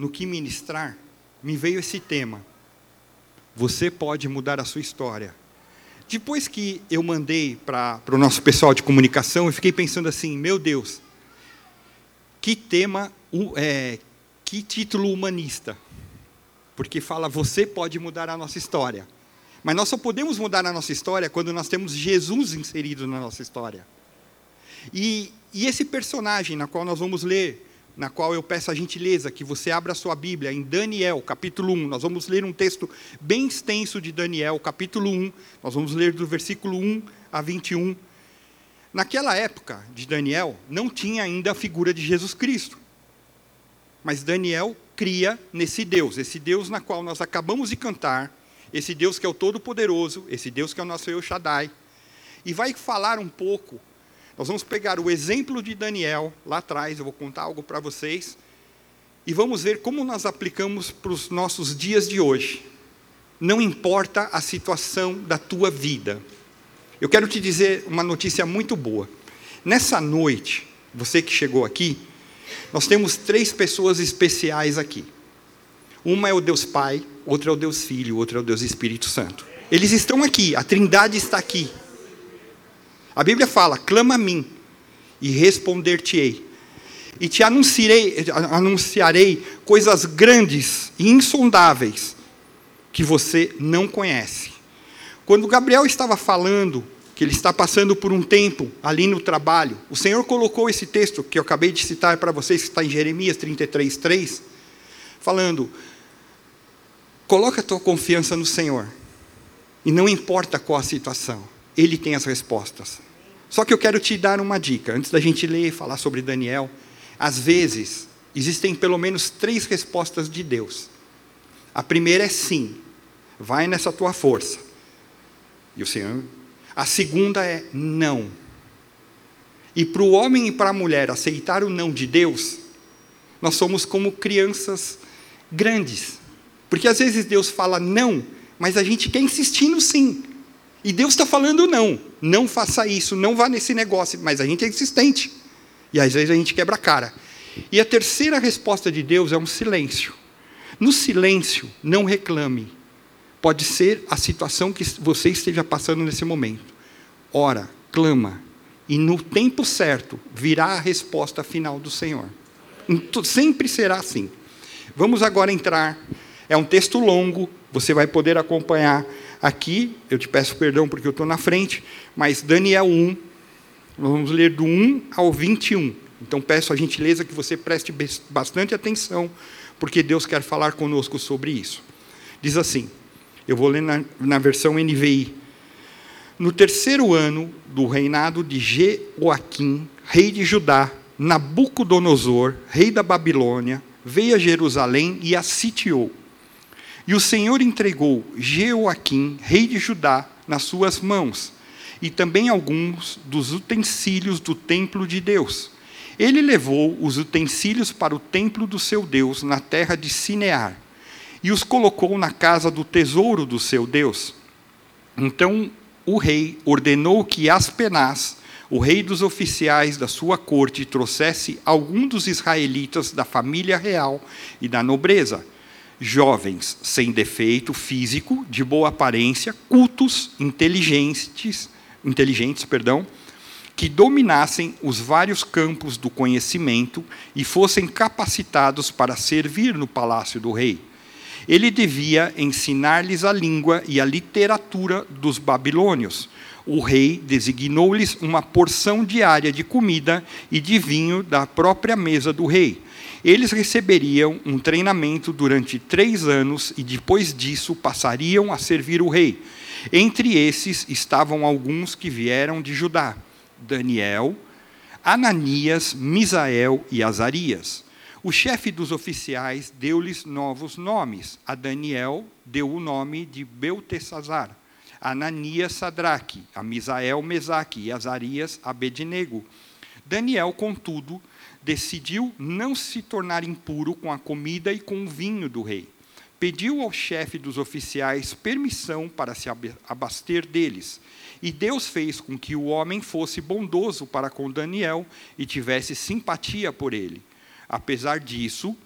no que ministrar, me veio esse tema. Você pode mudar a sua história. Depois que eu mandei para o nosso pessoal de comunicação, eu fiquei pensando assim: meu Deus, que tema, é, que título humanista. Porque fala, você pode mudar a nossa história. Mas nós só podemos mudar a nossa história quando nós temos Jesus inserido na nossa história. E, e esse personagem, na qual nós vamos ler na qual eu peço a gentileza que você abra a sua Bíblia em Daniel, capítulo 1. Nós vamos ler um texto bem extenso de Daniel, capítulo 1. Nós vamos ler do versículo 1 a 21. Naquela época de Daniel, não tinha ainda a figura de Jesus Cristo. Mas Daniel cria nesse Deus, esse Deus na qual nós acabamos de cantar, esse Deus que é o Todo-Poderoso, esse Deus que é o nosso El Shaddai. E vai falar um pouco nós vamos pegar o exemplo de Daniel, lá atrás, eu vou contar algo para vocês, e vamos ver como nós aplicamos para os nossos dias de hoje. Não importa a situação da tua vida. Eu quero te dizer uma notícia muito boa. Nessa noite, você que chegou aqui, nós temos três pessoas especiais aqui. Uma é o Deus Pai, outra é o Deus Filho, outra é o Deus Espírito Santo. Eles estão aqui, a Trindade está aqui. A Bíblia fala: clama a mim e responder-te-ei. E te anunciarei, anunciarei coisas grandes e insondáveis que você não conhece. Quando Gabriel estava falando que ele está passando por um tempo ali no trabalho, o Senhor colocou esse texto que eu acabei de citar para vocês, que está em Jeremias 33, 3, falando: coloca a tua confiança no Senhor, e não importa qual a situação, Ele tem as respostas. Só que eu quero te dar uma dica, antes da gente ler e falar sobre Daniel. Às vezes, existem pelo menos três respostas de Deus. A primeira é sim, vai nessa tua força. E o Senhor. A segunda é não. E para o homem e para a mulher aceitar o não de Deus, nós somos como crianças grandes. Porque às vezes Deus fala não, mas a gente quer insistir no sim. E Deus está falando não, não faça isso, não vá nesse negócio, mas a gente é insistente. E às vezes a gente quebra a cara. E a terceira resposta de Deus é um silêncio. No silêncio, não reclame. Pode ser a situação que você esteja passando nesse momento. Ora, clama, e no tempo certo virá a resposta final do Senhor. Sempre será assim. Vamos agora entrar. É um texto longo, você vai poder acompanhar Aqui, eu te peço perdão porque eu estou na frente, mas Daniel 1, nós vamos ler do 1 ao 21. Então peço a gentileza que você preste bastante atenção, porque Deus quer falar conosco sobre isso. Diz assim, eu vou ler na, na versão NVI. No terceiro ano do reinado de Jeoaquim, rei de Judá, Nabucodonosor, rei da Babilônia, veio a Jerusalém e a sitiou. E o Senhor entregou Jeoaquim, rei de Judá, nas suas mãos, e também alguns dos utensílios do templo de Deus. Ele levou os utensílios para o templo do seu Deus, na terra de Sinear, e os colocou na casa do tesouro do seu Deus. Então o rei ordenou que Aspenaz, o rei dos oficiais da sua corte, trouxesse algum dos israelitas da família real e da nobreza jovens sem defeito físico, de boa aparência, cultos, inteligentes, inteligentes, perdão, que dominassem os vários campos do conhecimento e fossem capacitados para servir no palácio do rei. Ele devia ensinar-lhes a língua e a literatura dos babilônios. O rei designou-lhes uma porção diária de comida e de vinho da própria mesa do rei eles receberiam um treinamento durante três anos e depois disso passariam a servir o rei. Entre esses estavam alguns que vieram de Judá: Daniel, Ananias, Misael e Azarias. O chefe dos oficiais deu-lhes novos nomes. A Daniel deu o nome de Beltesazar, Ananias Sadraque, a Misael Mesaque e Azarias Abednego. Daniel, contudo, decidiu não se tornar impuro com a comida e com o vinho do rei. Pediu ao chefe dos oficiais permissão para se abaster deles. E Deus fez com que o homem fosse bondoso para com Daniel e tivesse simpatia por ele. Apesar disso,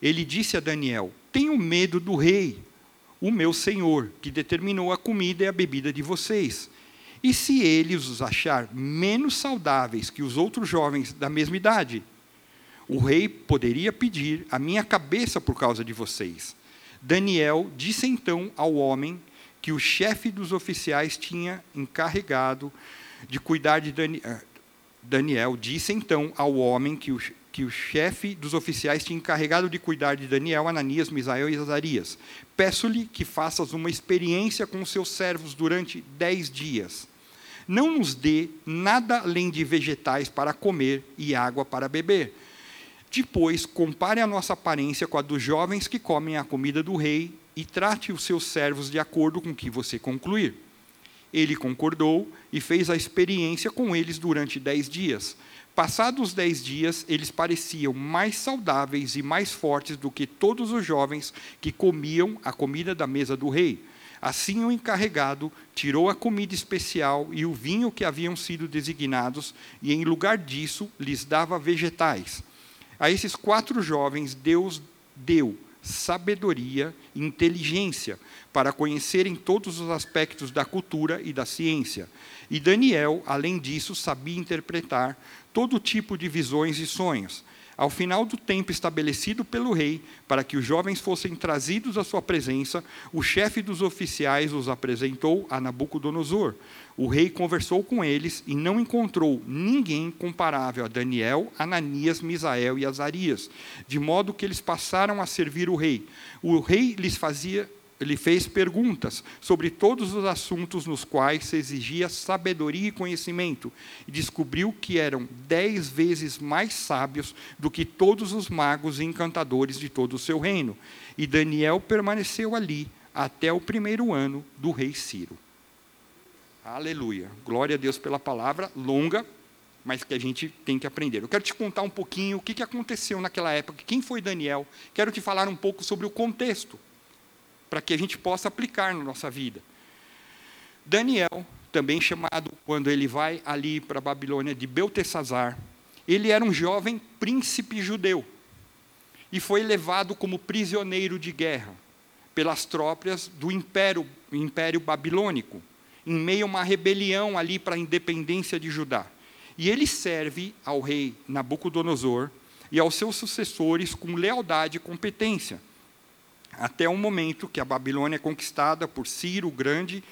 ele disse a Daniel: Tenho medo do rei, o meu senhor, que determinou a comida e a bebida de vocês. E se ele os achar menos saudáveis que os outros jovens da mesma idade? O rei poderia pedir a minha cabeça por causa de vocês. Daniel disse então ao homem que o chefe dos oficiais tinha encarregado de cuidar de Daniel. Eh, Daniel disse então ao homem que o que o chefe dos oficiais tinha encarregado de cuidar de Daniel, Ananias, Misael e Azarias. Peço-lhe que faças uma experiência com os seus servos durante dez dias. Não nos dê nada além de vegetais para comer e água para beber. Depois, compare a nossa aparência com a dos jovens que comem a comida do rei e trate os seus servos de acordo com o que você concluir. Ele concordou e fez a experiência com eles durante dez dias. Passados os dez dias, eles pareciam mais saudáveis e mais fortes do que todos os jovens que comiam a comida da mesa do rei. Assim, o encarregado tirou a comida especial e o vinho que haviam sido designados, e em lugar disso lhes dava vegetais. A esses quatro jovens, Deus deu sabedoria e inteligência para conhecerem todos os aspectos da cultura e da ciência. E Daniel, além disso, sabia interpretar todo tipo de visões e sonhos. Ao final do tempo estabelecido pelo rei, para que os jovens fossem trazidos à sua presença, o chefe dos oficiais os apresentou a Nabucodonosor. O rei conversou com eles e não encontrou ninguém comparável a Daniel, Ananias, Misael e Azarias, de modo que eles passaram a servir o rei. O rei lhes fazia ele fez perguntas sobre todos os assuntos nos quais se exigia sabedoria e conhecimento, e descobriu que eram dez vezes mais sábios do que todos os magos e encantadores de todo o seu reino. E Daniel permaneceu ali até o primeiro ano do rei Ciro. Aleluia. Glória a Deus pela palavra, longa, mas que a gente tem que aprender. Eu quero te contar um pouquinho o que aconteceu naquela época, quem foi Daniel. Quero te falar um pouco sobre o contexto para que a gente possa aplicar na nossa vida. Daniel, também chamado, quando ele vai ali para a Babilônia, de Beltesazar, ele era um jovem príncipe judeu e foi levado como prisioneiro de guerra pelas tropas do império, império babilônico, em meio a uma rebelião ali para a independência de Judá. E ele serve ao rei Nabucodonosor e aos seus sucessores com lealdade e competência até o momento que a Babilônia é conquistada por Ciro o Grande,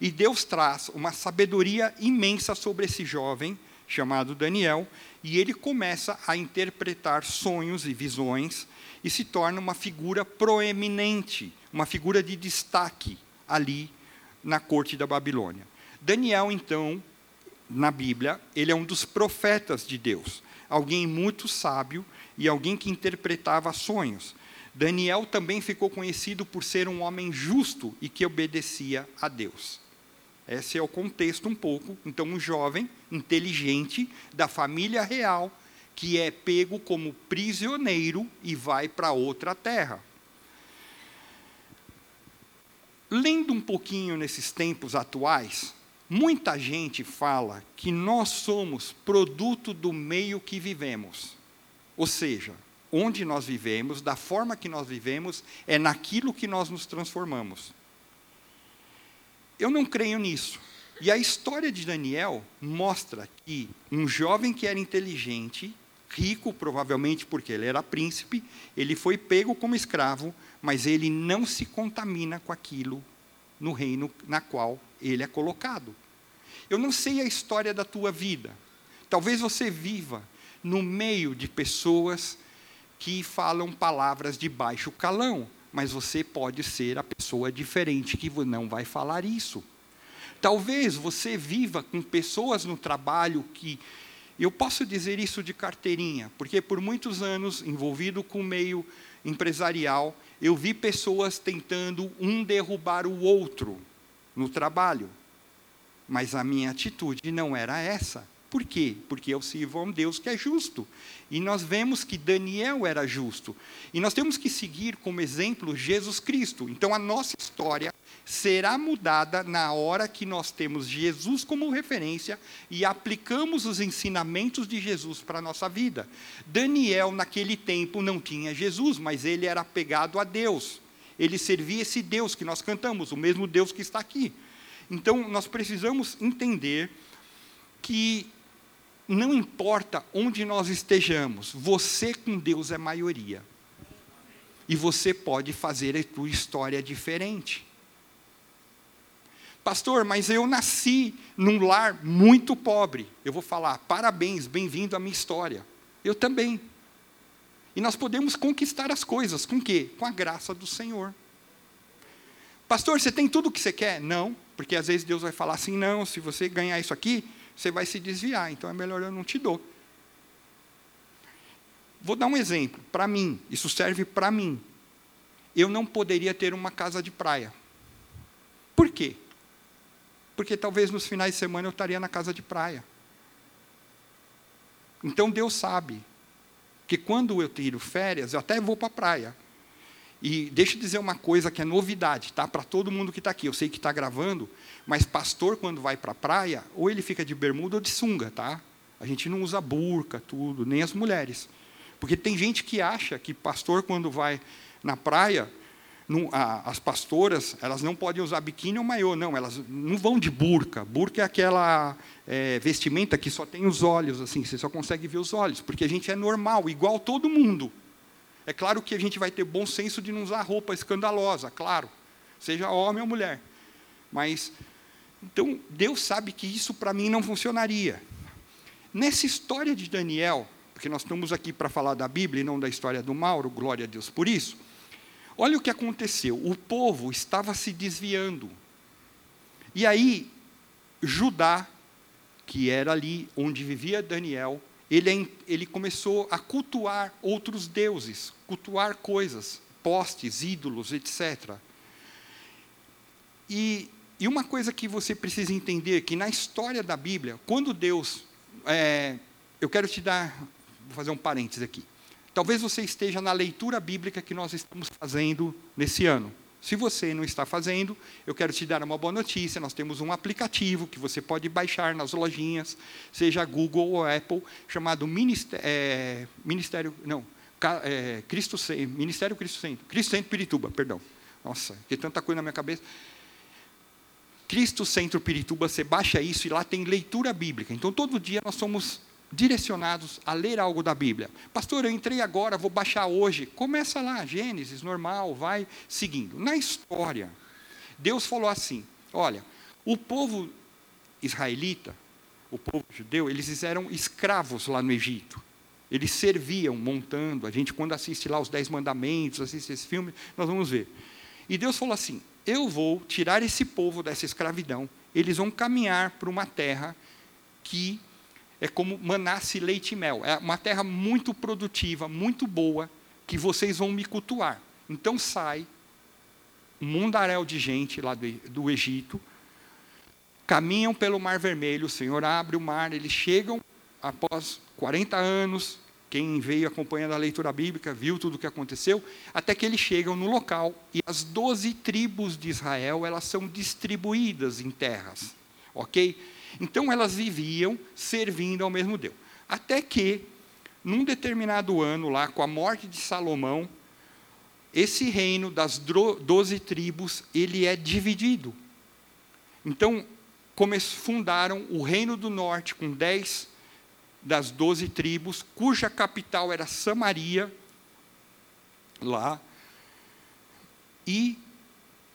e Deus traz uma sabedoria imensa sobre esse jovem, chamado Daniel, e ele começa a interpretar sonhos e visões, e se torna uma figura proeminente, uma figura de destaque ali na corte da Babilônia. Daniel, então, na Bíblia, ele é um dos profetas de Deus, alguém muito sábio e alguém que interpretava sonhos. Daniel também ficou conhecido por ser um homem justo e que obedecia a Deus. Esse é o contexto um pouco. Então, um jovem inteligente da família real que é pego como prisioneiro e vai para outra terra. Lendo um pouquinho nesses tempos atuais, muita gente fala que nós somos produto do meio que vivemos. Ou seja, onde nós vivemos, da forma que nós vivemos, é naquilo que nós nos transformamos. Eu não creio nisso. E a história de Daniel mostra que um jovem que era inteligente, rico provavelmente porque ele era príncipe, ele foi pego como escravo, mas ele não se contamina com aquilo no reino na qual ele é colocado. Eu não sei a história da tua vida. Talvez você viva no meio de pessoas que falam palavras de baixo calão, mas você pode ser a pessoa diferente que não vai falar isso. Talvez você viva com pessoas no trabalho que Eu posso dizer isso de carteirinha, porque por muitos anos, envolvido com o meio empresarial, eu vi pessoas tentando um derrubar o outro no trabalho. Mas a minha atitude não era essa. Por quê? Porque eu sirvo a um Deus que é justo. E nós vemos que Daniel era justo. E nós temos que seguir como exemplo Jesus Cristo. Então a nossa história será mudada na hora que nós temos Jesus como referência e aplicamos os ensinamentos de Jesus para a nossa vida. Daniel, naquele tempo, não tinha Jesus, mas ele era apegado a Deus. Ele servia esse Deus que nós cantamos, o mesmo Deus que está aqui. Então, nós precisamos entender que não importa onde nós estejamos, você com Deus é maioria. E você pode fazer a tua história diferente. Pastor, mas eu nasci num lar muito pobre. Eu vou falar, parabéns, bem-vindo à minha história. Eu também. E nós podemos conquistar as coisas com quê? Com a graça do Senhor. Pastor, você tem tudo o que você quer? Não, porque às vezes Deus vai falar assim: não, se você ganhar isso aqui, você vai se desviar, então é melhor eu não te dou. Vou dar um exemplo, para mim, isso serve para mim. Eu não poderia ter uma casa de praia. Por quê? Porque talvez nos finais de semana eu estaria na casa de praia. Então Deus sabe que quando eu tiro férias, eu até vou para a praia. E deixa eu dizer uma coisa que é novidade, tá? Para todo mundo que está aqui. Eu sei que está gravando, mas pastor, quando vai para a praia, ou ele fica de bermuda ou de sunga, tá? A gente não usa burca, tudo, nem as mulheres. Porque tem gente que acha que pastor, quando vai na praia, não, a, as pastoras, elas não podem usar biquíni ou maiô, não, elas não vão de burca. Burca é aquela é, vestimenta que só tem os olhos, assim, você só consegue ver os olhos, porque a gente é normal, igual todo mundo. É claro que a gente vai ter bom senso de não usar roupa escandalosa, claro, seja homem ou mulher. Mas, então, Deus sabe que isso para mim não funcionaria. Nessa história de Daniel, porque nós estamos aqui para falar da Bíblia e não da história do Mauro, glória a Deus por isso. Olha o que aconteceu: o povo estava se desviando. E aí, Judá, que era ali onde vivia Daniel, ele, ele começou a cultuar outros deuses, cultuar coisas, postes, ídolos, etc. E, e uma coisa que você precisa entender, que na história da Bíblia, quando Deus... É, eu quero te dar... Vou fazer um parênteses aqui. Talvez você esteja na leitura bíblica que nós estamos fazendo nesse ano. Se você não está fazendo, eu quero te dar uma boa notícia. Nós temos um aplicativo que você pode baixar nas lojinhas, seja Google ou Apple, chamado Ministério, é, Ministério não, é, Cristo, Ministério Cristo Centro, Cristo Centro Pirituba, perdão. Nossa, que tanta coisa na minha cabeça. Cristo Centro Pirituba, você baixa isso e lá tem leitura bíblica. Então, todo dia nós somos direcionados a ler algo da Bíblia. Pastor, eu entrei agora, vou baixar hoje. Começa lá, Gênesis, normal, vai seguindo. Na história, Deus falou assim: olha, o povo israelita, o povo judeu, eles eram escravos lá no Egito. Eles serviam montando. A gente, quando assiste lá os Dez Mandamentos, assiste esse filme, nós vamos ver. E Deus falou assim: Eu vou tirar esse povo dessa escravidão. Eles vão caminhar para uma terra que é como manasse leite e mel. É uma terra muito produtiva, muito boa, que vocês vão me cultuar. Então sai um mundaréu de gente lá do, do Egito, caminham pelo Mar Vermelho, o Senhor abre o mar, eles chegam após 40 anos, quem veio acompanhando a leitura bíblica viu tudo o que aconteceu, até que eles chegam no local e as doze tribos de Israel elas são distribuídas em terras, ok? Então elas viviam servindo ao mesmo Deus. Até que, num determinado ano, lá, com a morte de Salomão, esse reino das doze tribos, ele é dividido. Então, fundaram o reino do norte com dez das doze tribos, cuja capital era Samaria, lá, e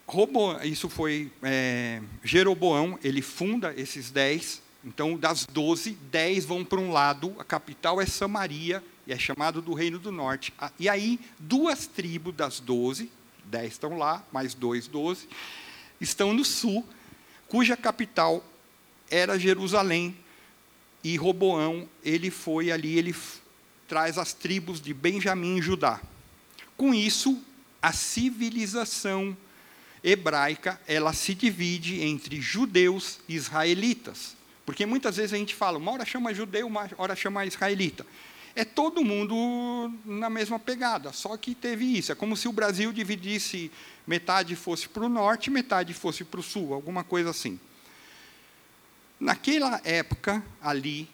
Robo, isso foi é, Jeroboão, ele funda esses dez. Então, das doze, dez vão para um lado, a capital é Samaria, e é chamado do Reino do Norte. E aí, duas tribos das doze, dez estão lá, mais dois, doze, estão no sul, cuja capital era Jerusalém, e Roboão, ele foi ali, ele traz as tribos de Benjamim e Judá. Com isso, a civilização hebraica, ela se divide entre judeus e israelitas. Porque muitas vezes a gente fala, uma hora chama judeu, uma hora chama israelita. É todo mundo na mesma pegada, só que teve isso. É como se o Brasil dividisse, metade fosse para o norte, metade fosse para o sul, alguma coisa assim. Naquela época ali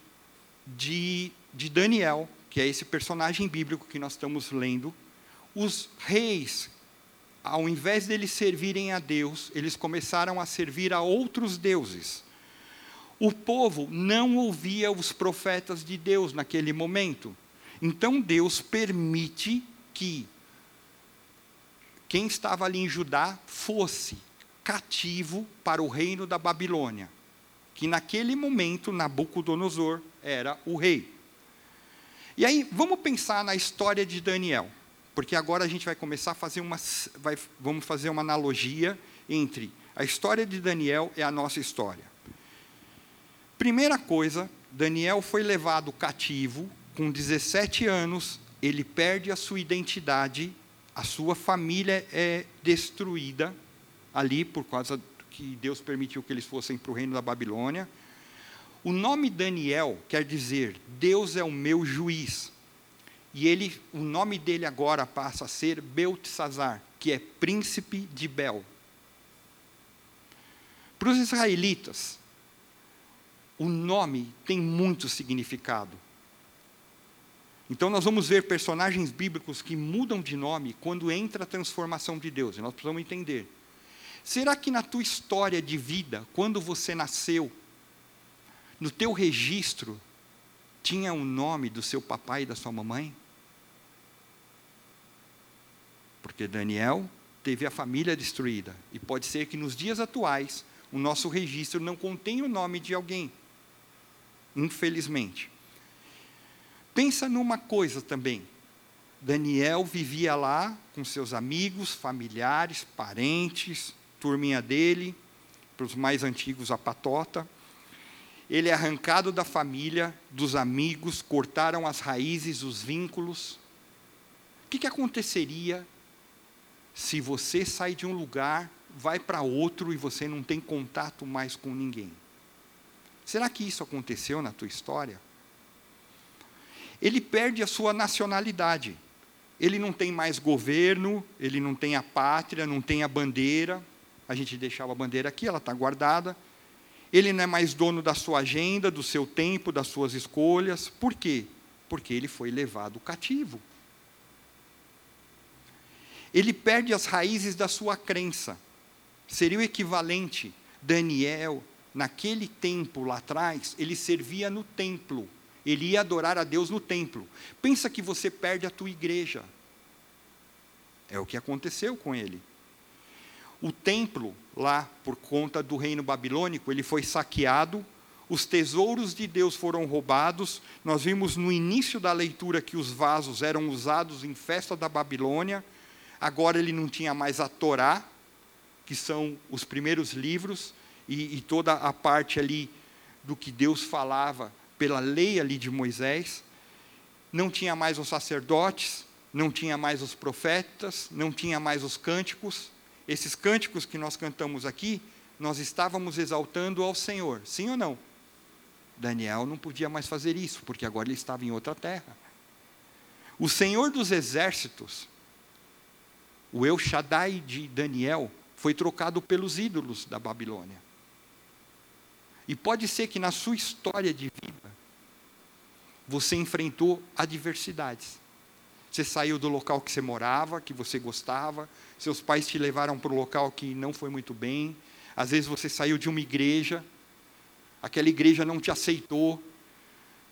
de, de Daniel, que é esse personagem bíblico que nós estamos lendo, os reis, ao invés deles servirem a Deus, eles começaram a servir a outros deuses. O povo não ouvia os profetas de Deus naquele momento. Então Deus permite que quem estava ali em Judá fosse cativo para o reino da Babilônia que naquele momento Nabucodonosor era o rei. E aí, vamos pensar na história de Daniel, porque agora a gente vai começar a fazer uma, vai, vamos fazer uma analogia entre a história de Daniel e a nossa história. Primeira coisa, Daniel foi levado cativo com 17 anos, ele perde a sua identidade, a sua família é destruída ali por causa que Deus permitiu que eles fossem para o reino da Babilônia. O nome Daniel quer dizer Deus é o meu juiz. E ele, o nome dele agora passa a ser Beltesazar, que é príncipe de Bel. Para os israelitas, o nome tem muito significado. Então nós vamos ver personagens bíblicos que mudam de nome quando entra a transformação de Deus. E nós precisamos entender. Será que na tua história de vida, quando você nasceu, no teu registro, tinha o nome do seu papai e da sua mamãe? Porque Daniel teve a família destruída. E pode ser que nos dias atuais, o nosso registro não contenha o nome de alguém. Infelizmente. Pensa numa coisa também. Daniel vivia lá com seus amigos, familiares, parentes, turminha dele, para os mais antigos, a patota. Ele é arrancado da família, dos amigos, cortaram as raízes, os vínculos. O que, que aconteceria se você sai de um lugar, vai para outro e você não tem contato mais com ninguém? Será que isso aconteceu na tua história? Ele perde a sua nacionalidade. Ele não tem mais governo, ele não tem a pátria, não tem a bandeira, a gente deixava a bandeira aqui, ela está guardada. Ele não é mais dono da sua agenda, do seu tempo, das suas escolhas. Por quê? Porque ele foi levado cativo. Ele perde as raízes da sua crença. Seria o equivalente, Daniel, naquele tempo lá atrás, ele servia no templo. Ele ia adorar a Deus no templo. Pensa que você perde a tua igreja. É o que aconteceu com ele. O templo, lá, por conta do reino babilônico, ele foi saqueado, os tesouros de Deus foram roubados. Nós vimos no início da leitura que os vasos eram usados em festa da Babilônia. Agora ele não tinha mais a Torá, que são os primeiros livros, e, e toda a parte ali do que Deus falava pela lei ali de Moisés. Não tinha mais os sacerdotes, não tinha mais os profetas, não tinha mais os cânticos esses cânticos que nós cantamos aqui, nós estávamos exaltando ao Senhor, sim ou não? Daniel não podia mais fazer isso, porque agora ele estava em outra terra. O Senhor dos exércitos, o El Shaddai de Daniel, foi trocado pelos ídolos da Babilônia. E pode ser que na sua história de vida, você enfrentou adversidades. Você saiu do local que você morava, que você gostava, seus pais te levaram para um local que não foi muito bem, às vezes você saiu de uma igreja, aquela igreja não te aceitou,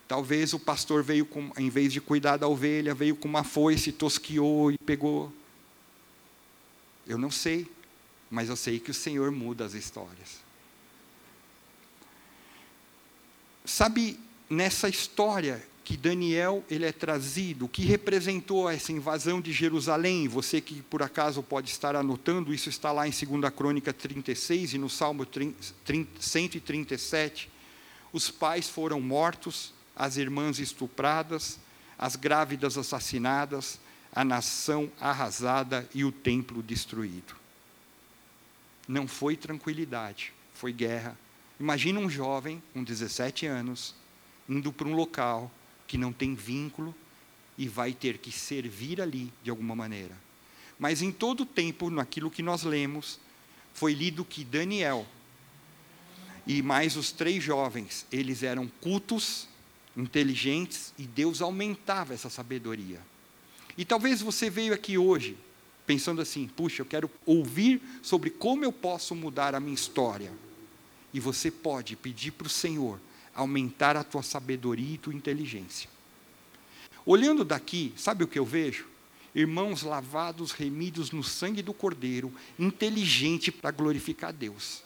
talvez o pastor veio com, em vez de cuidar da ovelha, veio com uma foice, tosquiou e pegou. Eu não sei, mas eu sei que o Senhor muda as histórias. Sabe, nessa história que Daniel ele é trazido, o que representou essa invasão de Jerusalém. Você que por acaso pode estar anotando, isso está lá em 2 Crônica 36 e no Salmo 137. os pais foram mortos, as irmãs estupradas, as grávidas assassinadas, a nação arrasada e o templo destruído. Não foi tranquilidade, foi guerra. Imagina um jovem com 17 anos indo para um local que não tem vínculo e vai ter que servir ali de alguma maneira. Mas em todo o tempo, naquilo que nós lemos, foi lido que Daniel e mais os três jovens, eles eram cultos, inteligentes e Deus aumentava essa sabedoria. E talvez você veio aqui hoje pensando assim: puxa, eu quero ouvir sobre como eu posso mudar a minha história. E você pode pedir para o Senhor aumentar a tua sabedoria e tua inteligência. Olhando daqui, sabe o que eu vejo? Irmãos lavados, remidos no sangue do Cordeiro, inteligente para glorificar Deus.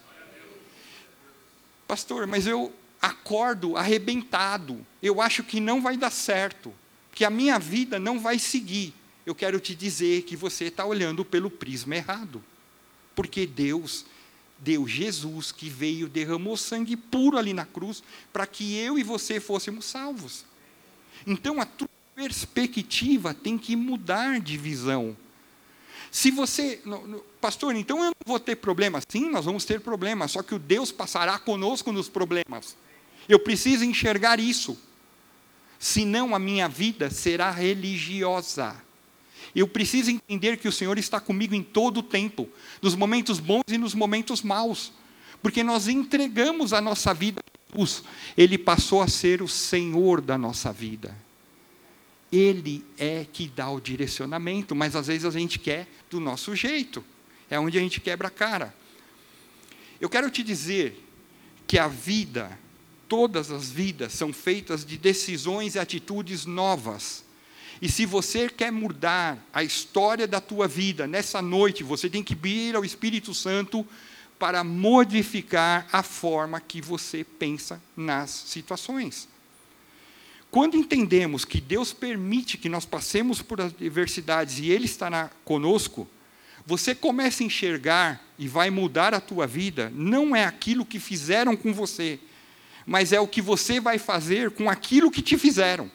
Pastor, mas eu acordo arrebentado, eu acho que não vai dar certo, que a minha vida não vai seguir. Eu quero te dizer que você está olhando pelo prisma errado, porque Deus deu Jesus que veio, derramou sangue puro ali na cruz, para que eu e você fôssemos salvos. Então a tua perspectiva tem que mudar de visão. Se você, pastor, então eu não vou ter problema. Sim, nós vamos ter problemas, só que o Deus passará conosco nos problemas. Eu preciso enxergar isso. Senão a minha vida será religiosa. Eu preciso entender que o Senhor está comigo em todo o tempo, nos momentos bons e nos momentos maus, porque nós entregamos a nossa vida a Jesus. Ele passou a ser o Senhor da nossa vida. Ele é que dá o direcionamento, mas às vezes a gente quer do nosso jeito. É onde a gente quebra a cara. Eu quero te dizer que a vida, todas as vidas, são feitas de decisões e atitudes novas. E se você quer mudar a história da tua vida nessa noite, você tem que vir ao Espírito Santo para modificar a forma que você pensa nas situações. Quando entendemos que Deus permite que nós passemos por adversidades e Ele estará conosco, você começa a enxergar e vai mudar a tua vida, não é aquilo que fizeram com você, mas é o que você vai fazer com aquilo que te fizeram.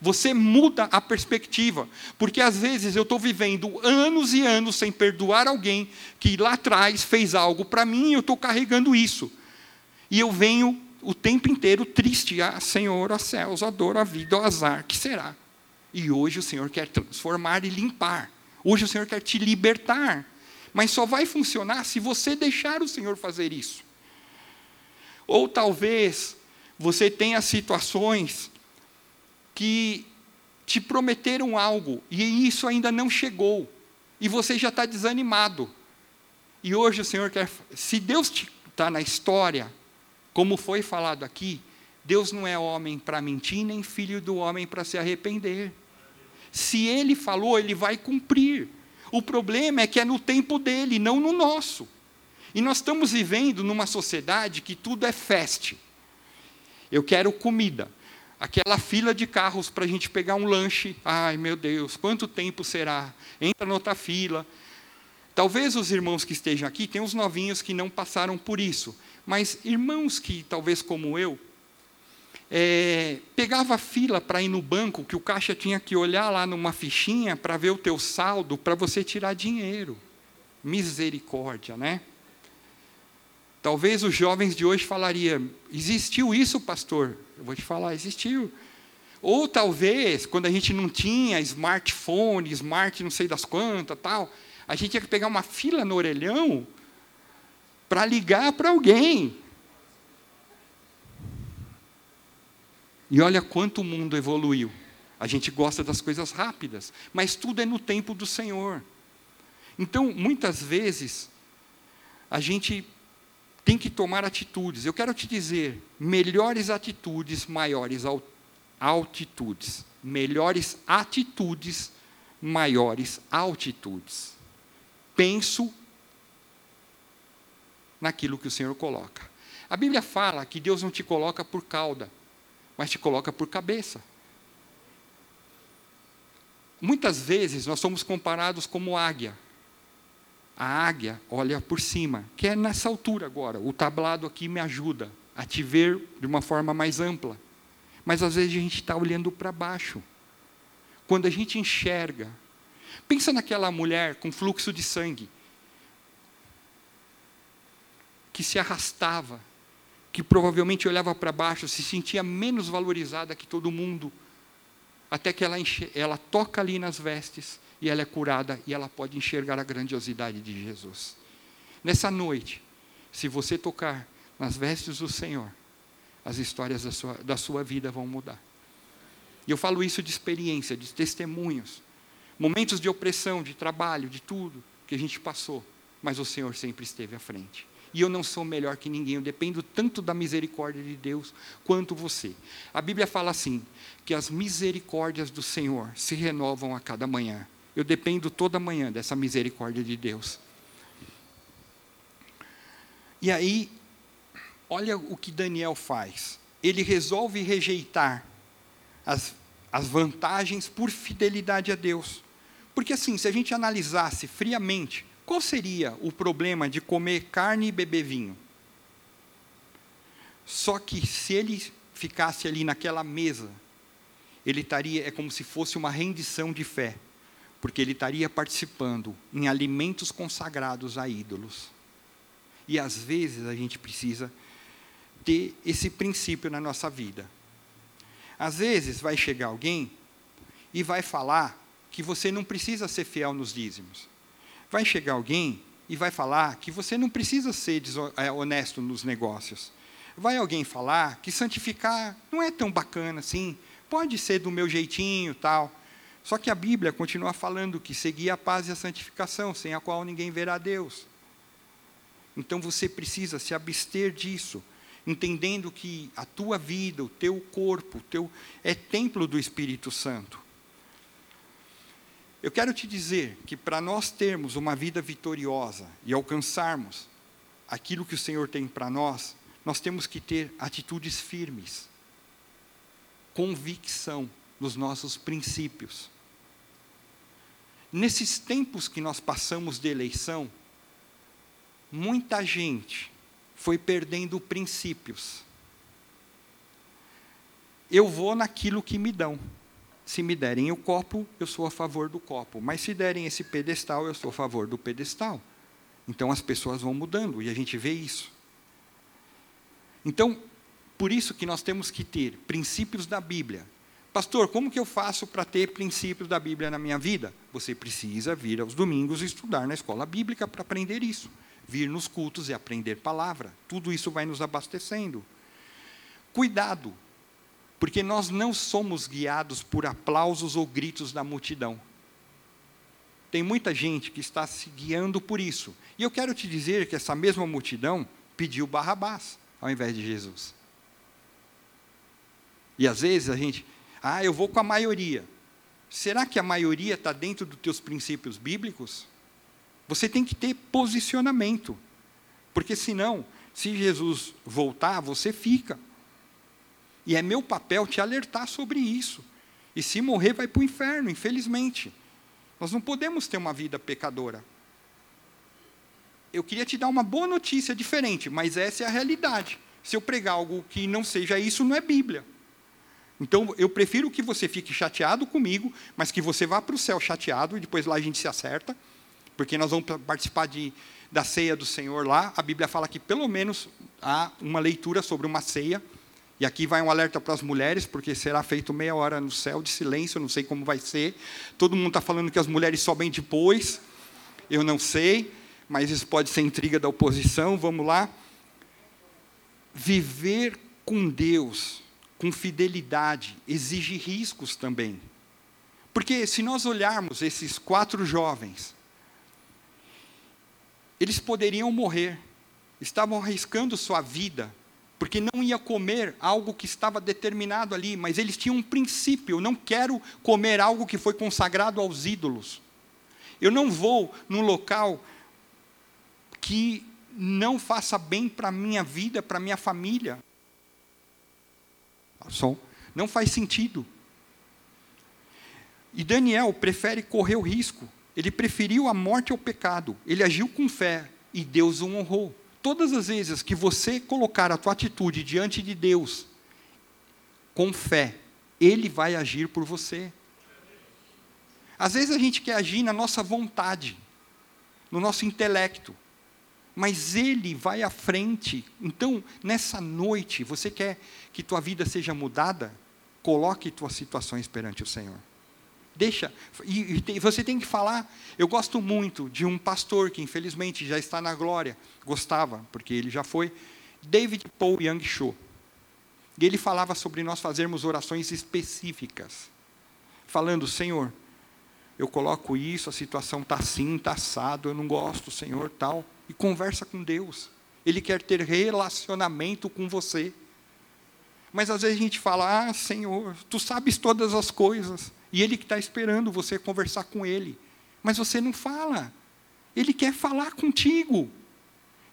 Você muda a perspectiva, porque às vezes eu estou vivendo anos e anos sem perdoar alguém que lá atrás fez algo para mim e eu estou carregando isso. E eu venho o tempo inteiro triste, ah, Senhor, a céus, a dor, a vida, o azar, que será? E hoje o Senhor quer transformar e limpar. Hoje o Senhor quer te libertar. Mas só vai funcionar se você deixar o Senhor fazer isso. Ou talvez você tenha situações que te prometeram algo e isso ainda não chegou. E você já está desanimado. E hoje o Senhor quer. Se Deus está na história, como foi falado aqui, Deus não é homem para mentir, nem filho do homem para se arrepender. Se ele falou, ele vai cumprir. O problema é que é no tempo dele, não no nosso. E nós estamos vivendo numa sociedade que tudo é feste. Eu quero comida. Aquela fila de carros para a gente pegar um lanche. Ai, meu Deus, quanto tempo será? Entra na outra fila. Talvez os irmãos que estejam aqui tenham uns novinhos que não passaram por isso. Mas irmãos que, talvez como eu, é, pegava fila para ir no banco, que o caixa tinha que olhar lá numa fichinha para ver o teu saldo, para você tirar dinheiro. Misericórdia, né? Talvez os jovens de hoje falariam: existiu isso, pastor? Eu vou te falar, existiu. Ou talvez, quando a gente não tinha smartphone, smart não sei das quantas, tal, a gente tinha que pegar uma fila no orelhão para ligar para alguém. E olha quanto o mundo evoluiu. A gente gosta das coisas rápidas, mas tudo é no tempo do Senhor. Então, muitas vezes, a gente tem que tomar atitudes. Eu quero te dizer: melhores atitudes, maiores altitudes. Melhores atitudes, maiores altitudes. Penso naquilo que o Senhor coloca. A Bíblia fala que Deus não te coloca por cauda, mas te coloca por cabeça. Muitas vezes nós somos comparados como águia. A águia olha por cima, que é nessa altura agora. O tablado aqui me ajuda a te ver de uma forma mais ampla. Mas às vezes a gente está olhando para baixo. Quando a gente enxerga, pensa naquela mulher com fluxo de sangue, que se arrastava, que provavelmente olhava para baixo, se sentia menos valorizada que todo mundo, até que ela, ela toca ali nas vestes e ela é curada e ela pode enxergar a grandiosidade de Jesus. Nessa noite, se você tocar nas vestes do Senhor, as histórias da sua, da sua vida vão mudar. E eu falo isso de experiência, de testemunhos, momentos de opressão, de trabalho, de tudo que a gente passou, mas o Senhor sempre esteve à frente. E eu não sou melhor que ninguém, eu dependo tanto da misericórdia de Deus quanto você. A Bíblia fala assim: que as misericórdias do Senhor se renovam a cada manhã. Eu dependo toda manhã dessa misericórdia de Deus. E aí, olha o que Daniel faz. Ele resolve rejeitar as, as vantagens por fidelidade a Deus. Porque, assim, se a gente analisasse friamente, qual seria o problema de comer carne e beber vinho? Só que se ele ficasse ali naquela mesa, ele estaria, é como se fosse uma rendição de fé, porque ele estaria participando em alimentos consagrados a ídolos. E às vezes a gente precisa ter esse princípio na nossa vida. Às vezes vai chegar alguém e vai falar que você não precisa ser fiel nos dízimos. Vai chegar alguém e vai falar que você não precisa ser é, honesto nos negócios. Vai alguém falar que santificar não é tão bacana assim, pode ser do meu jeitinho, tal. Só que a Bíblia continua falando que seguir a paz e a santificação, sem a qual ninguém verá Deus. Então você precisa se abster disso, entendendo que a tua vida, o teu corpo, o teu é templo do Espírito Santo. Eu quero te dizer que para nós termos uma vida vitoriosa e alcançarmos aquilo que o Senhor tem para nós, nós temos que ter atitudes firmes, convicção nos nossos princípios. Nesses tempos que nós passamos de eleição, muita gente foi perdendo princípios. Eu vou naquilo que me dão. Se me derem o copo, eu sou a favor do copo. Mas se derem esse pedestal, eu sou a favor do pedestal. Então as pessoas vão mudando e a gente vê isso. Então, por isso que nós temos que ter princípios da Bíblia. Pastor, como que eu faço para ter princípios da Bíblia na minha vida? Você precisa vir aos domingos e estudar na escola bíblica para aprender isso vir nos cultos e aprender palavra. Tudo isso vai nos abastecendo. Cuidado, porque nós não somos guiados por aplausos ou gritos da multidão. Tem muita gente que está se guiando por isso. E eu quero te dizer que essa mesma multidão pediu Barrabás ao invés de Jesus. E às vezes a gente, ah, eu vou com a maioria. Será que a maioria está dentro dos teus princípios bíblicos? Você tem que ter posicionamento. Porque senão, se Jesus voltar, você fica. E é meu papel te alertar sobre isso. E se morrer, vai para o inferno, infelizmente. Nós não podemos ter uma vida pecadora. Eu queria te dar uma boa notícia diferente, mas essa é a realidade. Se eu pregar algo que não seja isso, não é Bíblia. Então, eu prefiro que você fique chateado comigo, mas que você vá para o céu chateado e depois lá a gente se acerta, porque nós vamos participar de, da ceia do Senhor lá. A Bíblia fala que pelo menos há uma leitura sobre uma ceia. E aqui vai um alerta para as mulheres, porque será feito meia hora no céu de silêncio, não sei como vai ser. Todo mundo está falando que as mulheres sobem depois. Eu não sei, mas isso pode ser intriga da oposição. Vamos lá. Viver com Deus, com fidelidade, exige riscos também. Porque se nós olharmos esses quatro jovens, eles poderiam morrer, estavam arriscando sua vida, porque não ia comer algo que estava determinado ali, mas eles tinham um princípio: eu não quero comer algo que foi consagrado aos ídolos. Eu não vou num local que não faça bem para a minha vida, para a minha família. Só não faz sentido. E Daniel prefere correr o risco ele preferiu a morte ao pecado. Ele agiu com fé e Deus o honrou. Todas as vezes que você colocar a tua atitude diante de Deus com fé, ele vai agir por você. Às vezes a gente quer agir na nossa vontade, no nosso intelecto, mas Ele vai à frente. Então, nessa noite, você quer que tua vida seja mudada? Coloque tuas situações perante o Senhor. Deixa, e, e você tem que falar. Eu gosto muito de um pastor que infelizmente já está na glória, gostava, porque ele já foi, David Paul Young Cho. E ele falava sobre nós fazermos orações específicas, falando: Senhor, eu coloco isso, a situação está assim, está assado, eu não gosto, Senhor, tal. E conversa com Deus. Ele quer ter relacionamento com você. Mas às vezes a gente fala, ah, Senhor, tu sabes todas as coisas. E Ele que está esperando você conversar com Ele. Mas você não fala. Ele quer falar contigo.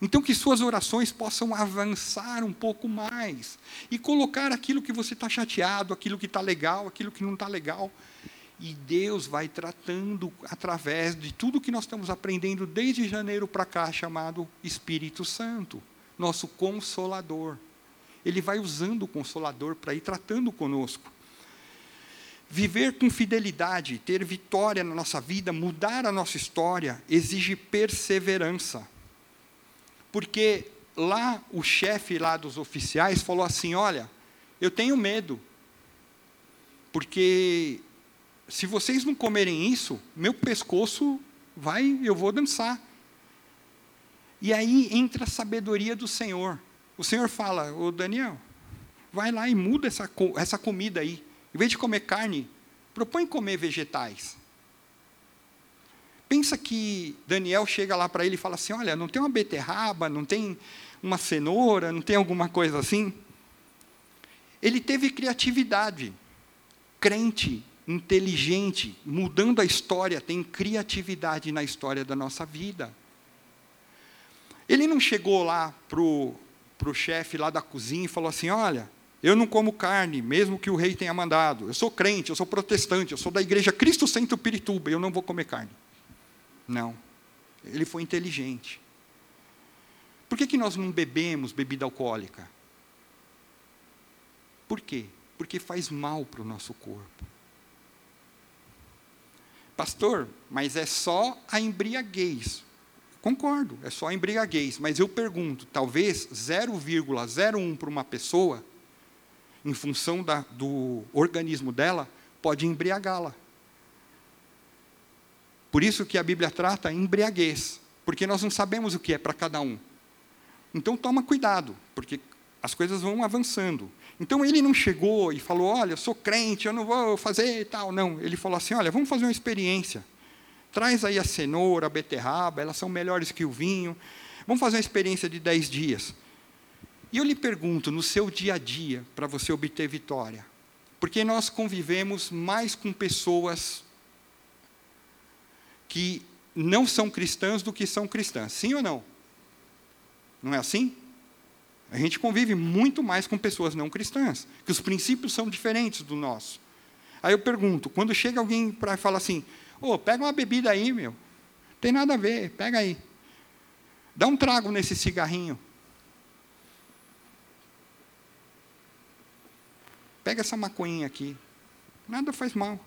Então, que suas orações possam avançar um pouco mais e colocar aquilo que você está chateado, aquilo que está legal, aquilo que não está legal. E Deus vai tratando através de tudo que nós estamos aprendendo desde janeiro para cá, chamado Espírito Santo, nosso consolador. Ele vai usando o consolador para ir tratando conosco. Viver com fidelidade, ter vitória na nossa vida, mudar a nossa história, exige perseverança. Porque lá o chefe lá dos oficiais falou assim: "Olha, eu tenho medo. Porque se vocês não comerem isso, meu pescoço vai, eu vou dançar. E aí entra a sabedoria do Senhor. O Senhor fala, ô Daniel, vai lá e muda essa, essa comida aí. Em vez de comer carne, propõe comer vegetais. Pensa que Daniel chega lá para ele e fala assim: olha, não tem uma beterraba, não tem uma cenoura, não tem alguma coisa assim. Ele teve criatividade. Crente inteligente, mudando a história, tem criatividade na história da nossa vida. Ele não chegou lá para o chefe lá da cozinha e falou assim: Olha, eu não como carne, mesmo que o rei tenha mandado. Eu sou crente, eu sou protestante, eu sou da igreja Cristo Centro Pirituba, eu não vou comer carne. Não. Ele foi inteligente. Por que, que nós não bebemos bebida alcoólica? Por quê? Porque faz mal para o nosso corpo. Pastor, mas é só a embriaguez. Concordo, é só a embriaguez, mas eu pergunto, talvez 0,01 para uma pessoa, em função da, do organismo dela, pode embriagá-la. Por isso que a Bíblia trata embriaguez, porque nós não sabemos o que é para cada um. Então toma cuidado, porque as coisas vão avançando. Então ele não chegou e falou: Olha, eu sou crente, eu não vou fazer e tal. Não, ele falou assim: Olha, vamos fazer uma experiência. Traz aí a cenoura, a beterraba, elas são melhores que o vinho. Vamos fazer uma experiência de dez dias. E eu lhe pergunto, no seu dia a dia, para você obter vitória, porque nós convivemos mais com pessoas que não são cristãs do que são cristãs, sim ou não? Não é assim? A gente convive muito mais com pessoas não cristãs, que os princípios são diferentes do nosso. Aí eu pergunto, quando chega alguém para falar assim, ô, oh, pega uma bebida aí, meu. Tem nada a ver, pega aí. Dá um trago nesse cigarrinho. Pega essa maconhinha aqui. Nada faz mal.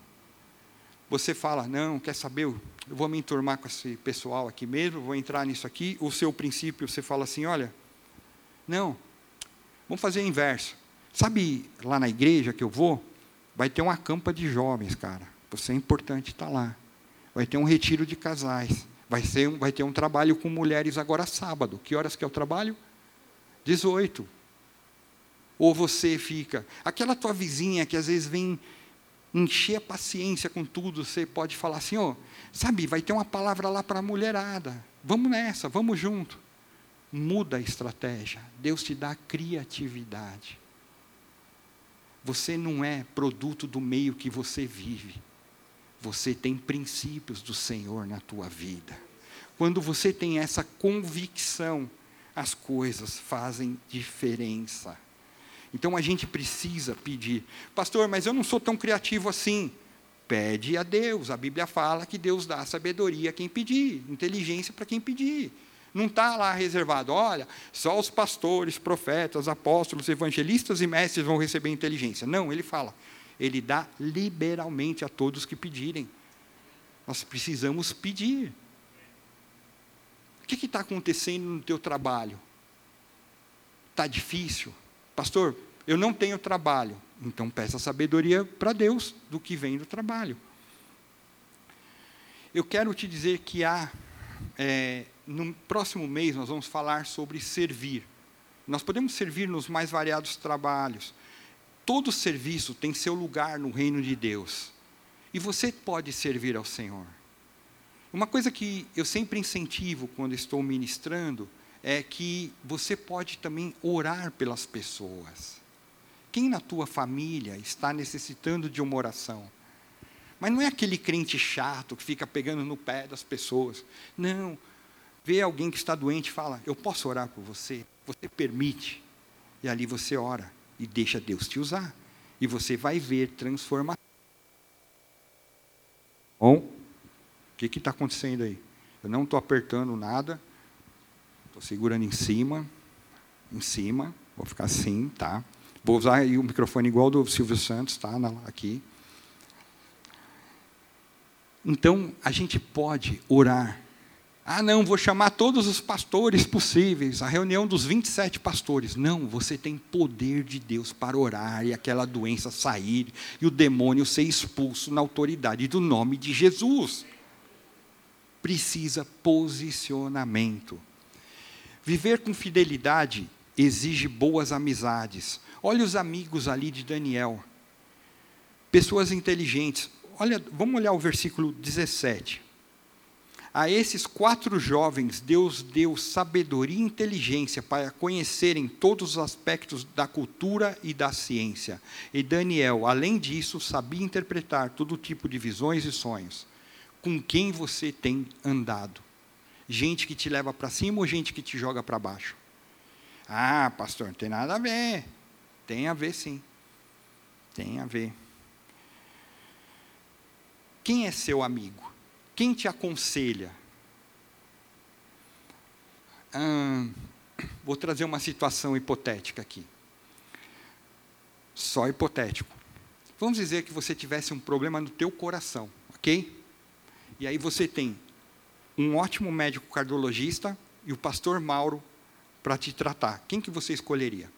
Você fala, não, quer saber? Eu vou me enturmar com esse pessoal aqui mesmo, vou entrar nisso aqui. O seu princípio, você fala assim, olha, não. Vamos fazer o inverso. Sabe lá na igreja que eu vou? Vai ter uma campa de jovens, cara. Você é importante estar lá. Vai ter um retiro de casais. Vai, ser, vai ter um trabalho com mulheres agora sábado. Que horas que é o trabalho? 18. Ou você fica. Aquela tua vizinha que às vezes vem encher a paciência com tudo, você pode falar assim, ó, oh, sabe, vai ter uma palavra lá para a mulherada. Vamos nessa, vamos junto muda a estratégia. Deus te dá criatividade. Você não é produto do meio que você vive. Você tem princípios do Senhor na tua vida. Quando você tem essa convicção, as coisas fazem diferença. Então a gente precisa pedir, pastor, mas eu não sou tão criativo assim. Pede a Deus. A Bíblia fala que Deus dá sabedoria a quem pedir, inteligência para quem pedir. Não está lá reservado, olha, só os pastores, profetas, apóstolos, evangelistas e mestres vão receber inteligência. Não, ele fala, ele dá liberalmente a todos que pedirem. Nós precisamos pedir. O que está acontecendo no teu trabalho? Está difícil? Pastor, eu não tenho trabalho. Então peça sabedoria para Deus do que vem do trabalho. Eu quero te dizer que há, é, no próximo mês, nós vamos falar sobre servir. Nós podemos servir nos mais variados trabalhos. Todo serviço tem seu lugar no reino de Deus. E você pode servir ao Senhor. Uma coisa que eu sempre incentivo quando estou ministrando é que você pode também orar pelas pessoas. Quem na tua família está necessitando de uma oração? Mas não é aquele crente chato que fica pegando no pé das pessoas. Não. Vê alguém que está doente e fala: Eu posso orar por você? Você permite. E ali você ora e deixa Deus te usar. E você vai ver transformação. Bom, o que está acontecendo aí? Eu não estou apertando nada, estou segurando em cima, em cima, vou ficar assim, tá? Vou usar o microfone igual do Silvio Santos, tá? Aqui. Então, a gente pode orar. Ah, não, vou chamar todos os pastores possíveis, a reunião dos 27 pastores. Não, você tem poder de Deus para orar e aquela doença sair e o demônio ser expulso na autoridade do nome de Jesus. Precisa posicionamento. Viver com fidelidade exige boas amizades. Olha os amigos ali de Daniel. Pessoas inteligentes. Olha, vamos olhar o versículo 17. A esses quatro jovens, Deus deu sabedoria e inteligência para conhecerem todos os aspectos da cultura e da ciência. E Daniel, além disso, sabia interpretar todo tipo de visões e sonhos. Com quem você tem andado? Gente que te leva para cima ou gente que te joga para baixo? Ah, pastor, não tem nada a ver. Tem a ver sim. Tem a ver. Quem é seu amigo? Quem te aconselha? Hum, vou trazer uma situação hipotética aqui. Só hipotético. Vamos dizer que você tivesse um problema no teu coração, ok? E aí você tem um ótimo médico cardiologista e o pastor Mauro para te tratar. Quem que você escolheria?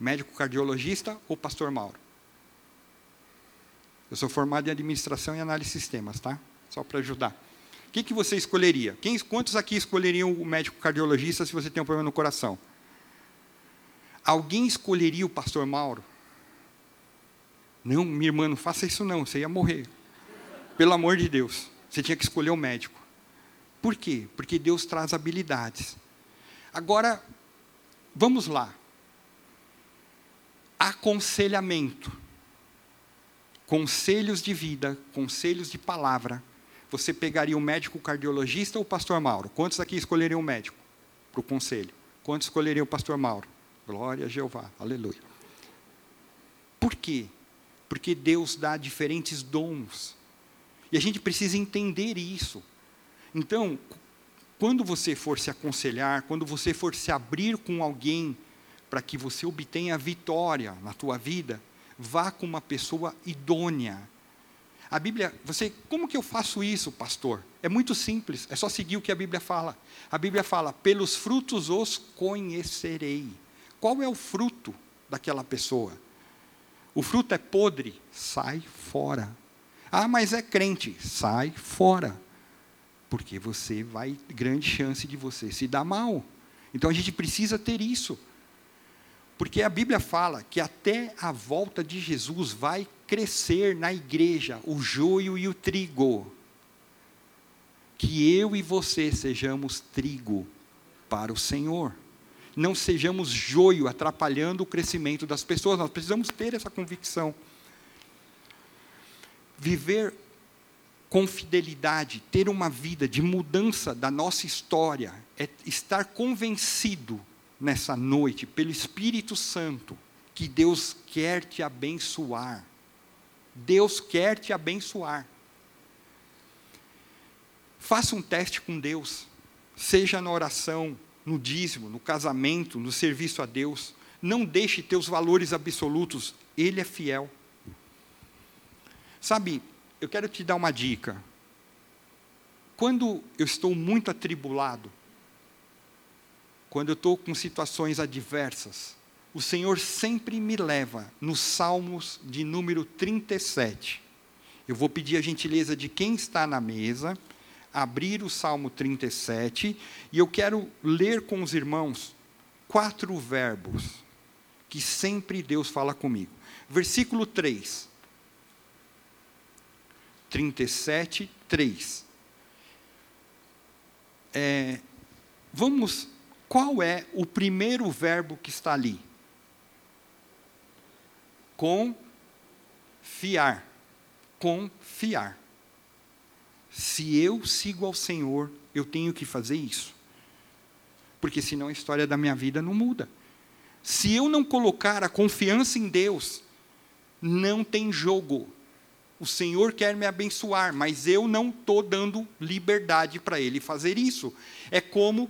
Médico cardiologista ou pastor Mauro? Eu sou formado em administração e análise de sistemas, tá? Só para ajudar. O que, que você escolheria? Quem, quantos aqui escolheriam o médico cardiologista se você tem um problema no coração? Alguém escolheria o pastor Mauro? Não, minha irmã, não faça isso não, você ia morrer. Pelo amor de Deus, você tinha que escolher o médico. Por quê? Porque Deus traz habilidades. Agora, vamos lá. Aconselhamento conselhos de vida, conselhos de palavra, você pegaria o médico cardiologista ou o pastor Mauro? Quantos aqui escolheriam o médico para o conselho? Quantos escolheriam o pastor Mauro? Glória a Jeová, aleluia. Por quê? Porque Deus dá diferentes dons. E a gente precisa entender isso. Então, quando você for se aconselhar, quando você for se abrir com alguém para que você obtenha vitória na tua vida, vá com uma pessoa idônea. A Bíblia, você, como que eu faço isso, pastor? É muito simples, é só seguir o que a Bíblia fala. A Bíblia fala: pelos frutos os conhecerei. Qual é o fruto daquela pessoa? O fruto é podre, sai fora. Ah, mas é crente, sai fora. Porque você vai, grande chance de você se dar mal. Então a gente precisa ter isso. Porque a Bíblia fala que até a volta de Jesus vai crescer na igreja o joio e o trigo. Que eu e você sejamos trigo para o Senhor. Não sejamos joio atrapalhando o crescimento das pessoas. Nós precisamos ter essa convicção. Viver com fidelidade, ter uma vida de mudança da nossa história, é estar convencido nessa noite, pelo Espírito Santo, que Deus quer te abençoar. Deus quer te abençoar. Faça um teste com Deus, seja na oração, no dízimo, no casamento, no serviço a Deus. Não deixe teus valores absolutos, Ele é fiel. Sabe, eu quero te dar uma dica. Quando eu estou muito atribulado, quando eu estou com situações adversas, o Senhor sempre me leva nos Salmos de número 37. Eu vou pedir a gentileza de quem está na mesa, abrir o Salmo 37, e eu quero ler com os irmãos quatro verbos que sempre Deus fala comigo. Versículo 3. 37, 3. É, vamos, qual é o primeiro verbo que está ali? Confiar. Confiar. Se eu sigo ao Senhor, eu tenho que fazer isso. Porque senão a história da minha vida não muda. Se eu não colocar a confiança em Deus, não tem jogo. O Senhor quer me abençoar, mas eu não estou dando liberdade para Ele fazer isso. É como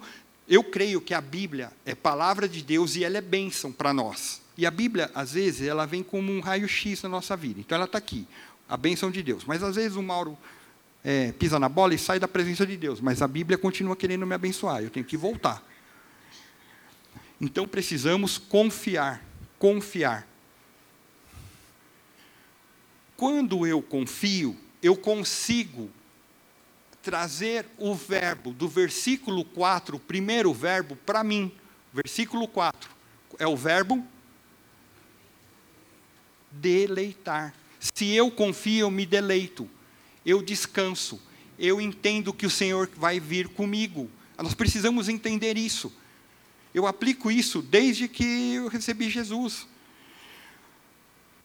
eu creio que a Bíblia é palavra de Deus e ela é bênção para nós. E a Bíblia, às vezes, ela vem como um raio-x na nossa vida. Então ela está aqui, a bênção de Deus. Mas às vezes o Mauro é, pisa na bola e sai da presença de Deus. Mas a Bíblia continua querendo me abençoar. Eu tenho que voltar. Então precisamos confiar. Confiar. Quando eu confio, eu consigo trazer o verbo do versículo 4, o primeiro verbo, para mim. Versículo 4 é o verbo deleitar. Se eu confio, eu me deleito, eu descanso, eu entendo que o Senhor vai vir comigo. Nós precisamos entender isso. Eu aplico isso desde que eu recebi Jesus.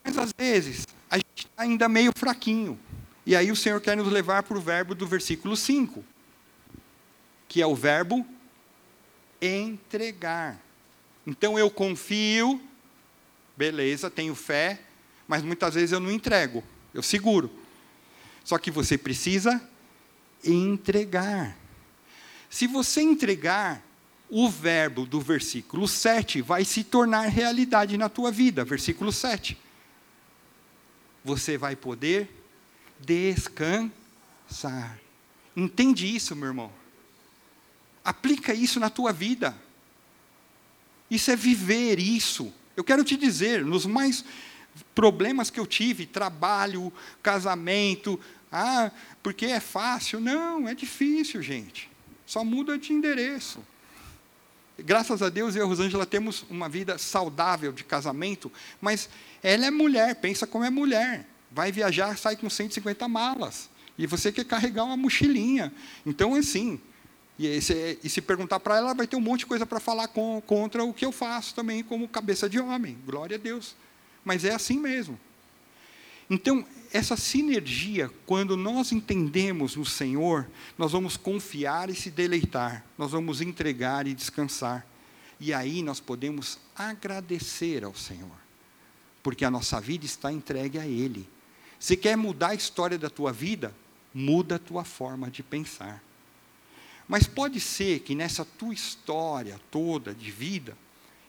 Mas às vezes, a gente está ainda meio fraquinho. E aí o Senhor quer nos levar para o verbo do versículo 5, que é o verbo entregar. Então eu confio, beleza, tenho fé, mas muitas vezes eu não entrego, eu seguro. Só que você precisa entregar. Se você entregar, o verbo do versículo 7 vai se tornar realidade na tua vida. Versículo 7. Você vai poder descansar. Entende isso, meu irmão? Aplica isso na tua vida. Isso é viver isso. Eu quero te dizer, nos mais problemas que eu tive, trabalho, casamento, ah, porque é fácil. Não, é difícil, gente. Só muda de endereço. Graças a Deus, eu e a Rosângela temos uma vida saudável de casamento, mas ela é mulher, pensa como é mulher. Vai viajar, sai com 150 malas. E você quer carregar uma mochilinha. Então, assim, e se, e se perguntar para ela, ela vai ter um monte de coisa para falar com, contra o que eu faço também, como cabeça de homem. Glória a Deus mas é assim mesmo. Então, essa sinergia, quando nós entendemos no Senhor, nós vamos confiar e se deleitar, nós vamos entregar e descansar. E aí nós podemos agradecer ao Senhor, porque a nossa vida está entregue a Ele. Se quer mudar a história da tua vida, muda a tua forma de pensar. Mas pode ser que nessa tua história toda de vida,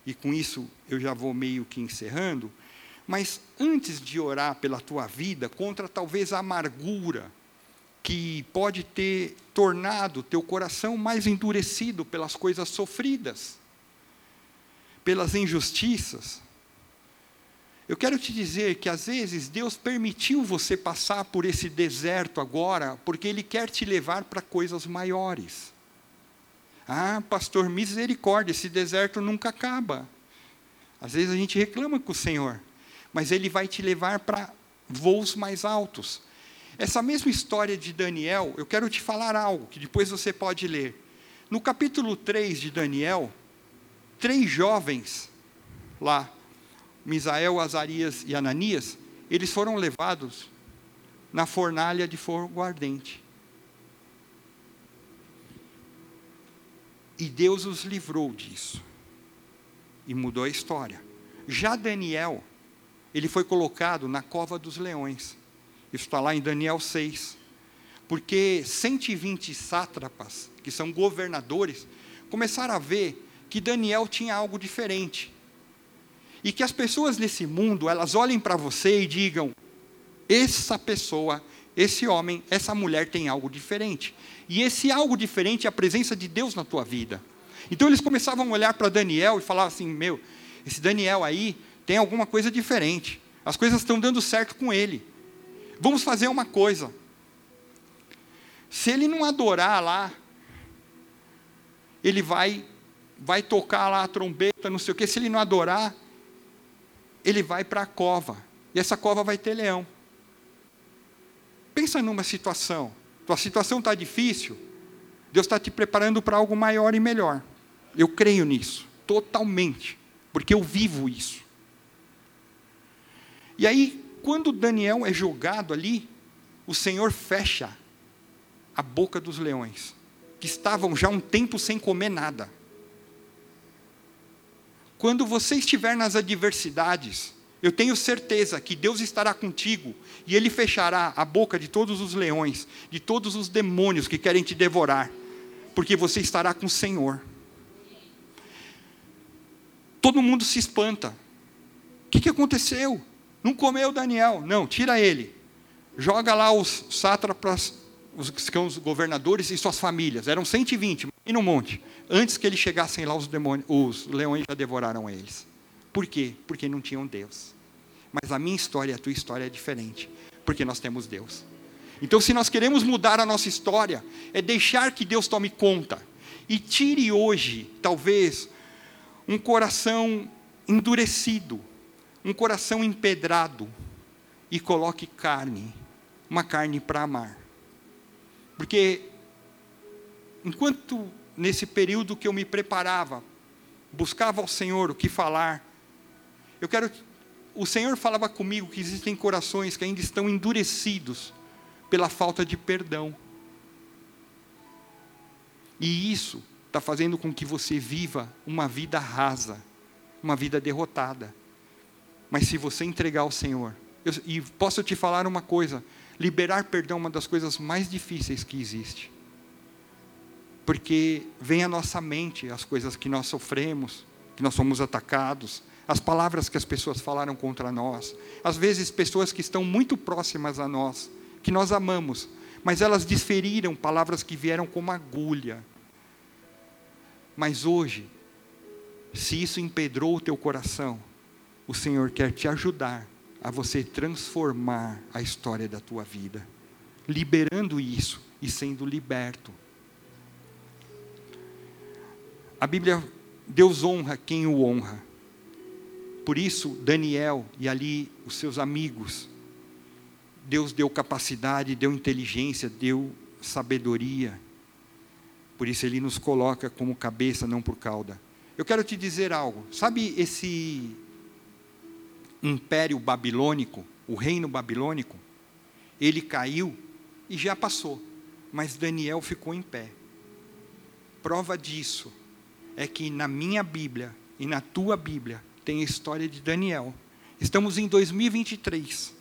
e com isso eu já vou meio que encerrando, mas antes de orar pela tua vida, contra talvez a amargura que pode ter tornado teu coração mais endurecido pelas coisas sofridas, pelas injustiças, eu quero te dizer que às vezes Deus permitiu você passar por esse deserto agora, porque Ele quer te levar para coisas maiores. Ah, pastor, misericórdia, esse deserto nunca acaba. Às vezes a gente reclama com o Senhor, mas ele vai te levar para voos mais altos. Essa mesma história de Daniel, eu quero te falar algo que depois você pode ler. No capítulo 3 de Daniel, três jovens lá, Misael, Azarias e Ananias, eles foram levados na fornalha de fogo ardente. E Deus os livrou disso. E mudou a história. Já Daniel, ele foi colocado na cova dos leões. Isso está lá em Daniel 6. porque 120 sátrapas, que são governadores, começaram a ver que Daniel tinha algo diferente. E que as pessoas nesse mundo, elas olhem para você e digam: essa pessoa, esse homem, essa mulher tem algo diferente. E esse algo diferente é a presença de Deus na tua vida. Então eles começavam a olhar para Daniel e falar assim: meu, esse Daniel aí tem alguma coisa diferente. As coisas estão dando certo com ele. Vamos fazer uma coisa. Se ele não adorar lá, ele vai vai tocar lá a trombeta, não sei o que. Se ele não adorar, ele vai para a cova. E essa cova vai ter leão. Pensa numa situação. Tua situação está difícil. Deus está te preparando para algo maior e melhor. Eu creio nisso, totalmente, porque eu vivo isso. E aí, quando Daniel é jogado ali, o Senhor fecha a boca dos leões, que estavam já um tempo sem comer nada. Quando você estiver nas adversidades, eu tenho certeza que Deus estará contigo e Ele fechará a boca de todos os leões, de todos os demônios que querem te devorar, porque você estará com o Senhor. Todo mundo se espanta. O que, que aconteceu? Não comeu Daniel? Não, tira ele. Joga lá os sátrapas, os, os governadores e suas famílias. Eram 120, e no monte. Antes que eles chegassem lá, os, demônios, os leões já devoraram eles. Por quê? Porque não tinham Deus. Mas a minha história e a tua história é diferente. Porque nós temos Deus. Então, se nós queremos mudar a nossa história, é deixar que Deus tome conta. E tire hoje, talvez, um coração endurecido, um coração empedrado, e coloque carne, uma carne para amar. Porque, enquanto nesse período que eu me preparava, buscava ao Senhor o que falar, eu quero. O Senhor falava comigo que existem corações que ainda estão endurecidos pela falta de perdão. E isso está fazendo com que você viva uma vida rasa, uma vida derrotada. Mas se você entregar ao Senhor, eu, e posso te falar uma coisa: liberar perdão é uma das coisas mais difíceis que existe. Porque vem à nossa mente as coisas que nós sofremos, que nós somos atacados, as palavras que as pessoas falaram contra nós, às vezes pessoas que estão muito próximas a nós, que nós amamos, mas elas desferiram palavras que vieram como agulha, mas hoje, se isso empedrou o teu coração, o Senhor quer te ajudar a você transformar a história da tua vida, liberando isso e sendo liberto. A Bíblia, Deus honra quem o honra. Por isso, Daniel e ali os seus amigos, Deus deu capacidade, deu inteligência, deu sabedoria por isso ele nos coloca como cabeça, não por cauda. Eu quero te dizer algo. Sabe esse império babilônico, o reino babilônico? Ele caiu e já passou, mas Daniel ficou em pé. Prova disso é que na minha Bíblia e na tua Bíblia tem a história de Daniel. Estamos em 2023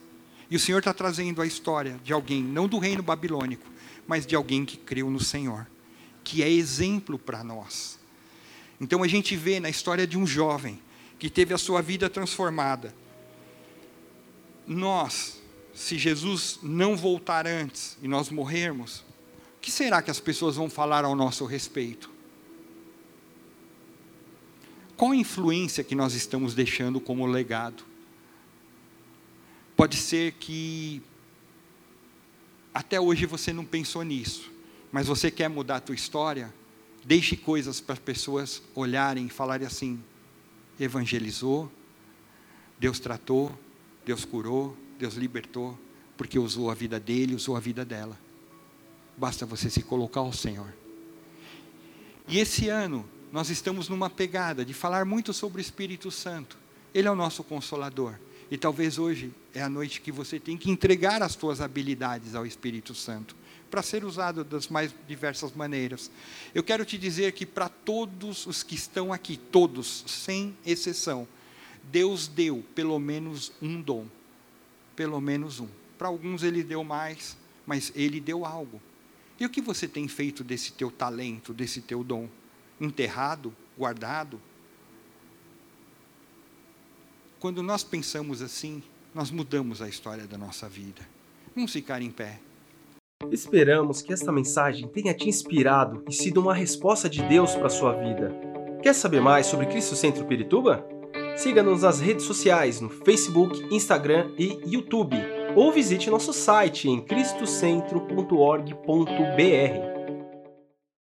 e o Senhor está trazendo a história de alguém, não do reino babilônico, mas de alguém que creu no Senhor que é exemplo para nós. Então a gente vê na história de um jovem que teve a sua vida transformada. Nós, se Jesus não voltar antes e nós morrermos, o que será que as pessoas vão falar ao nosso respeito? Qual a influência que nós estamos deixando como legado? Pode ser que até hoje você não pensou nisso mas você quer mudar a tua história, deixe coisas para as pessoas olharem e falarem assim: evangelizou, Deus tratou, Deus curou, Deus libertou, porque usou a vida dele, usou a vida dela. Basta você se colocar ao Senhor. E esse ano, nós estamos numa pegada de falar muito sobre o Espírito Santo. Ele é o nosso consolador. E talvez hoje é a noite que você tem que entregar as suas habilidades ao Espírito Santo para ser usado das mais diversas maneiras. Eu quero te dizer que para todos os que estão aqui, todos, sem exceção, Deus deu pelo menos um dom. Pelo menos um. Para alguns ele deu mais, mas Ele deu algo. E o que você tem feito desse teu talento, desse teu dom? Enterrado, guardado? Quando nós pensamos assim, nós mudamos a história da nossa vida. Vamos ficar em pé. Esperamos que esta mensagem tenha te inspirado e sido uma resposta de Deus para a sua vida. Quer saber mais sobre Cristo Centro Pirituba? Siga-nos nas redes sociais no Facebook, Instagram e YouTube, ou visite nosso site em cristocentro.org.br.